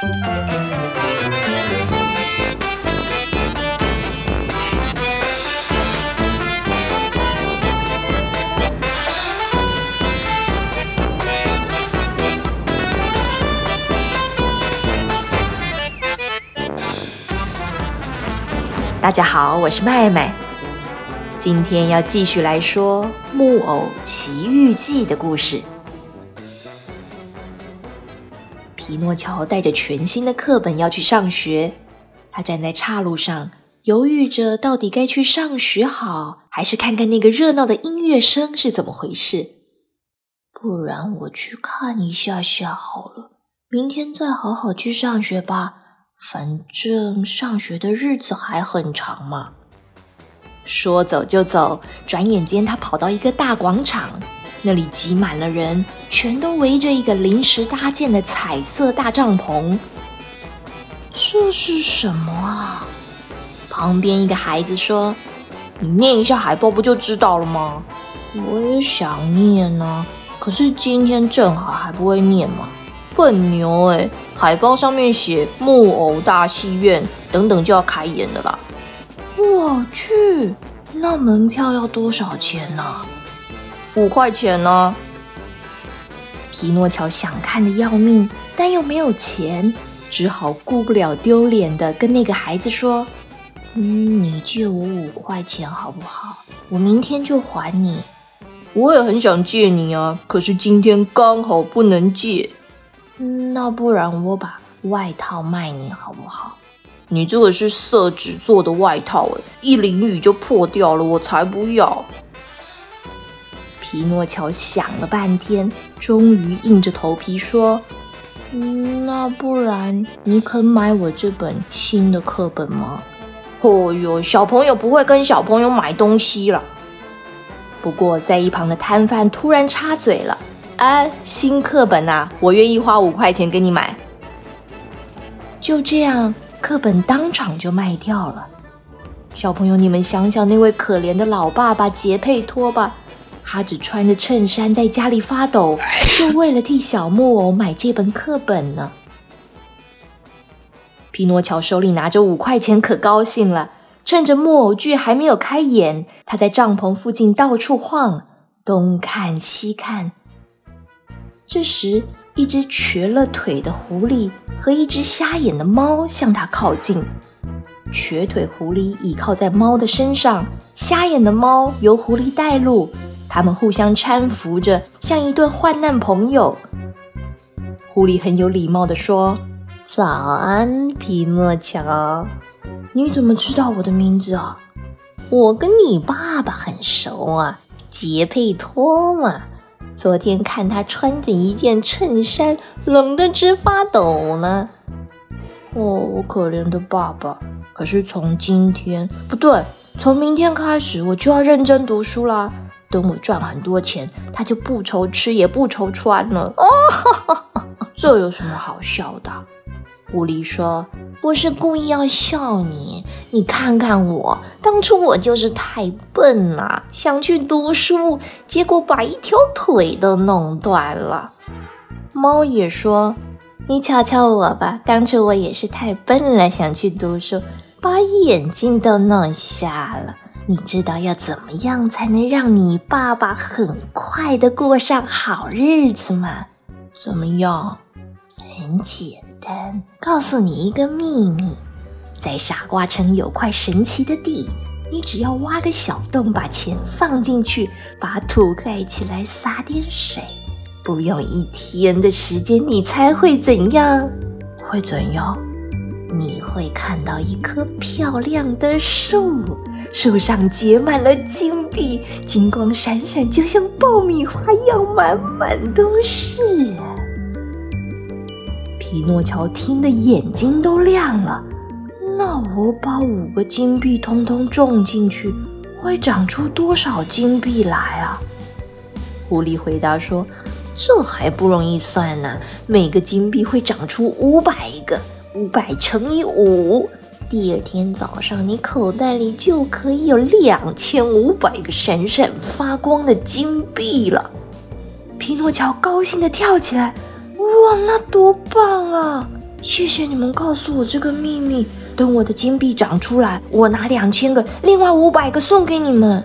大家好，我是麦麦。今天要继续来说《木偶奇遇记》的故事。皮诺乔带着全新的课本要去上学，他站在岔路上，犹豫着到底该去上学好，还是看看那个热闹的音乐声是怎么回事。不然我去看一下下好了，明天再好好去上学吧。反正上学的日子还很长嘛。说走就走，转眼间他跑到一个大广场，那里挤满了人，全都围着一个临时搭建的彩色大帐篷。这是什么啊？旁边一个孩子说：“你念一下海报不就知道了吗？”我也想念呢，可是今天正好还不会念嘛。笨牛哎！海报上面写木偶大戏院等等就要开演了啦。我去，那门票要多少钱呢？五块钱呢。皮诺乔想看的要命，但又没有钱，只好顾不了丢脸的跟那个孩子说：“嗯，你借我五块钱好不好？我明天就还你。”我也很想借你啊，可是今天刚好不能借。那不然我把外套卖你好不好？你这个是色纸做的外套，哎，一淋雨就破掉了，我才不要。皮诺乔想了半天，终于硬着头皮说：“那不然你肯买我这本新的课本吗？”哦哟，小朋友不会跟小朋友买东西了。不过在一旁的摊贩突然插嘴了。啊，新课本呐，我愿意花五块钱给你买。就这样，课本当场就卖掉了。小朋友，你们想想那位可怜的老爸爸杰佩托吧，他只穿着衬衫在家里发抖，就为了替小木偶买这本课本呢。匹诺乔手里拿着五块钱，可高兴了。趁着木偶剧还没有开演，他在帐篷附近到处晃，东看西看。这时，一只瘸了腿的狐狸和一只瞎眼的猫向他靠近。瘸腿狐狸倚靠在猫的身上，瞎眼的猫由狐狸带路。他们互相搀扶着，像一对患难朋友。狐狸很有礼貌地说：“早安，匹诺乔。你怎么知道我的名字啊？我跟你爸爸很熟啊，杰佩托嘛。”昨天看他穿着一件衬衫，冷得直发抖呢。哦，我可怜的爸爸！可是从今天不对，从明天开始我就要认真读书啦。等我赚很多钱，他就不愁吃也不愁穿了。哦，这有什么好笑的？狐狸说：“不是故意要笑你，你看看我，当初我就是太笨了，想去读书，结果把一条腿都弄断了。”猫也说：“你瞧瞧我吧，当初我也是太笨了，想去读书，把眼睛都弄瞎了。你知道要怎么样才能让你爸爸很快的过上好日子吗？怎么样？很简单。”告诉你一个秘密，在傻瓜城有块神奇的地，你只要挖个小洞，把钱放进去，把土盖起来，撒点水，不用一天的时间，你猜会怎样？会怎样？你会看到一棵漂亮的树，树上结满了金币，金光闪闪，就像爆米花一样，满满都是。匹诺乔听得眼睛都亮了。那我把五个金币通通种进去，会长出多少金币来啊？狐狸回答说：“这还不容易算呢，每个金币会长出五百个，五百乘以五，第二天早上你口袋里就可以有两千五百个闪闪发光的金币了。”匹诺乔高兴地跳起来。哇，那多棒啊！谢谢你们告诉我这个秘密。等我的金币长出来，我拿两千个，另外五百个送给你们。”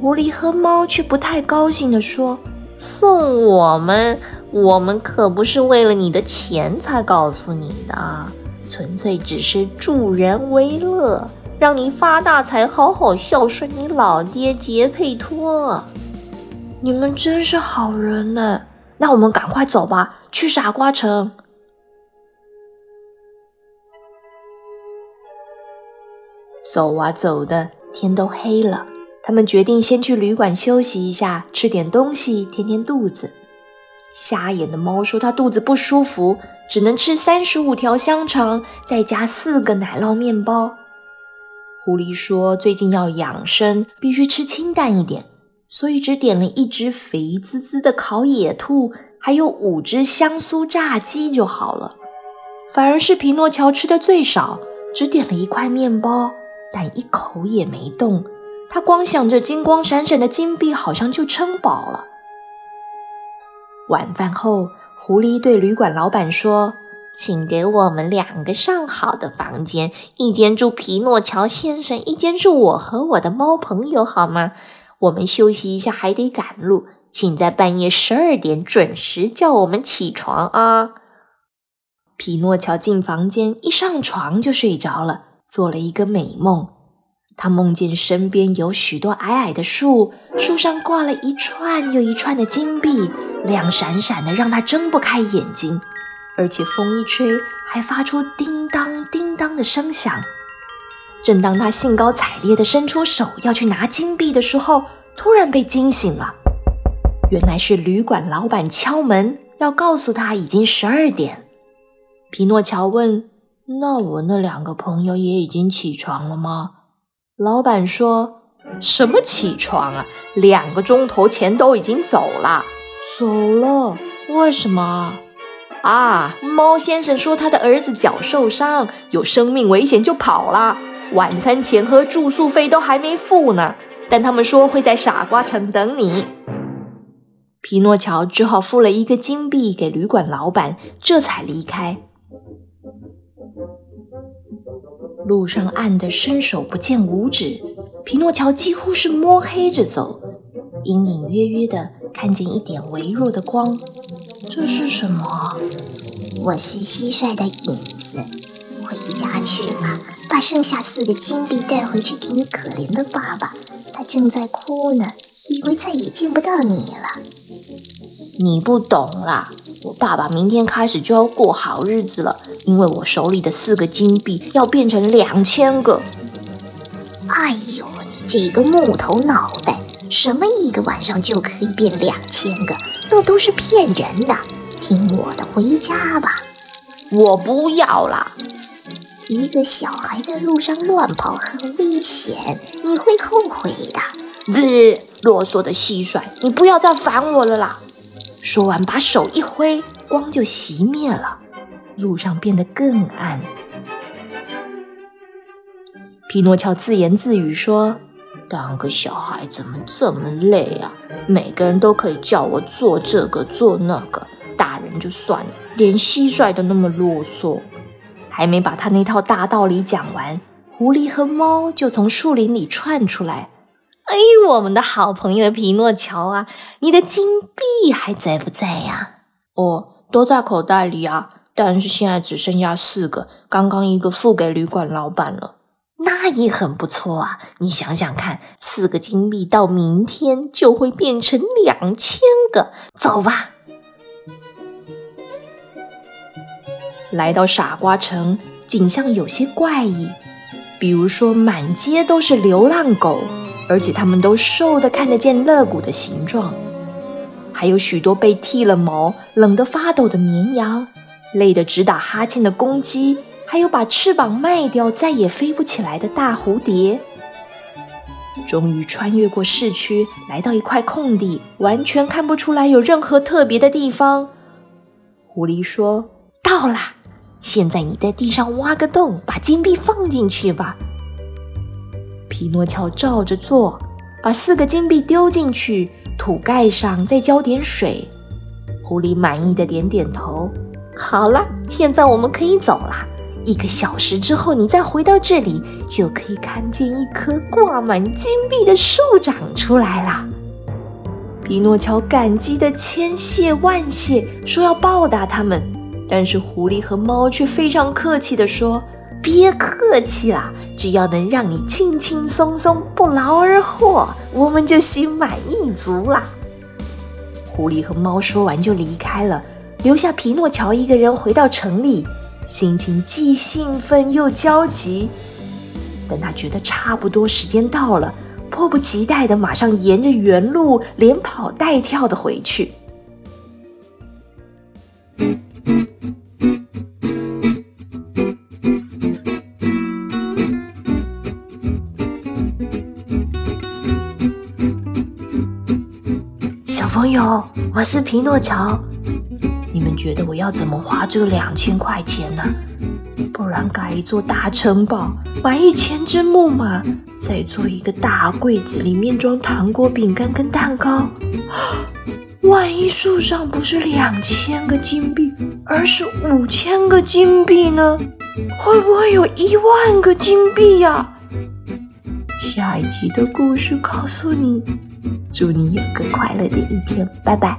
狐狸和猫却不太高兴地说：“送我们？我们可不是为了你的钱才告诉你的，纯粹只是助人为乐。”让你发大财，好好孝顺你老爹杰佩托。你们真是好人呢！那我们赶快走吧，去傻瓜城。走啊走的，天都黑了。他们决定先去旅馆休息一下，吃点东西填填肚子。瞎眼的猫说：“它肚子不舒服，只能吃三十五条香肠，再加四个奶酪面包。”狐狸说：“最近要养生，必须吃清淡一点，所以只点了一只肥滋滋的烤野兔，还有五只香酥炸鸡就好了。反而是皮诺乔吃的最少，只点了一块面包，但一口也没动。他光想着金光闪闪的金币，好像就撑饱了。”晚饭后，狐狸对旅馆老板说。请给我们两个上好的房间，一间住皮诺乔先生，一间住我和我的猫朋友，好吗？我们休息一下，还得赶路，请在半夜十二点准时叫我们起床啊！皮诺乔进房间，一上床就睡着了，做了一个美梦。他梦见身边有许多矮矮的树，树上挂了一串又一串的金币，亮闪闪的，让他睁不开眼睛。而且风一吹，还发出叮当叮当的声响。正当他兴高采烈地伸出手要去拿金币的时候，突然被惊醒了。原来是旅馆老板敲门，要告诉他已经十二点。皮诺乔问：“那我那两个朋友也已经起床了吗？”老板说：“什么起床啊？两个钟头前都已经走了。”走了？为什么？啊！猫先生说他的儿子脚受伤，有生命危险就跑了。晚餐钱和住宿费都还没付呢，但他们说会在傻瓜城等你。皮诺乔只好付了一个金币给旅馆老板，这才离开。路上暗得伸手不见五指，皮诺乔几乎是摸黑着走，隐隐约约的看见一点微弱的光。这是什么？我是蟋蟀的影子。回家去吧，把剩下四个金币带回去给你可怜的爸爸。他正在哭呢，以为再也见不到你了。你不懂啦，我爸爸明天开始就要过好日子了，因为我手里的四个金币要变成两千个。哎呦，你这个木头脑袋，什么一个晚上就可以变两千个？那都是骗人的，听我的，回家吧。我不要啦！一个小孩在路上乱跑很危险，你会后悔的。呃，啰嗦的蟋蟀，你不要再烦我了啦！说完，把手一挥，光就熄灭了，路上变得更暗。匹诺乔自言自语说。当个小孩怎么这么累啊？每个人都可以叫我做这个做那个，大人就算了，连蟋蟀都那么啰嗦。还没把他那套大道理讲完，狐狸和猫就从树林里窜出来。哎，我们的好朋友皮诺乔啊，你的金币还在不在呀？哦，都在口袋里啊，但是现在只剩下四个，刚刚一个付给旅馆老板了。那也很不错啊！你想想看，四个金币到明天就会变成两千个。走吧，来到傻瓜城，景象有些怪异。比如说，满街都是流浪狗，而且它们都瘦的看得见肋骨的形状。还有许多被剃了毛、冷得发抖的绵羊，累得直打哈欠的公鸡。还有把翅膀卖掉再也飞不起来的大蝴蝶。终于穿越过市区，来到一块空地，完全看不出来有任何特别的地方。狐狸说：“到啦，现在你在地上挖个洞，把金币放进去吧。”匹诺乔照着做，把四个金币丢进去，土盖上再浇点水。狐狸满意的点点头。好了，现在我们可以走了。一个小时之后，你再回到这里，就可以看见一棵挂满金币的树长出来了。匹诺乔感激的千谢万谢，说要报答他们，但是狐狸和猫却非常客气的说：“别客气了，只要能让你轻轻松松、不劳而获，我们就心满意足了。”狐狸和猫说完就离开了，留下匹诺乔一个人回到城里。心情既兴奋又焦急，等他觉得差不多时间到了，迫不及待的马上沿着原路连跑带跳的回去。小朋友，我是匹诺乔。你们觉得我要怎么花这两千块钱呢？不然盖一座大城堡，买一千只木马，再做一个大柜子，里面装糖果、饼干跟蛋糕。万一树上不是两千个金币，而是五千个金币呢？会不会有一万个金币呀？下一集的故事告诉你。祝你有个快乐的一天，拜拜。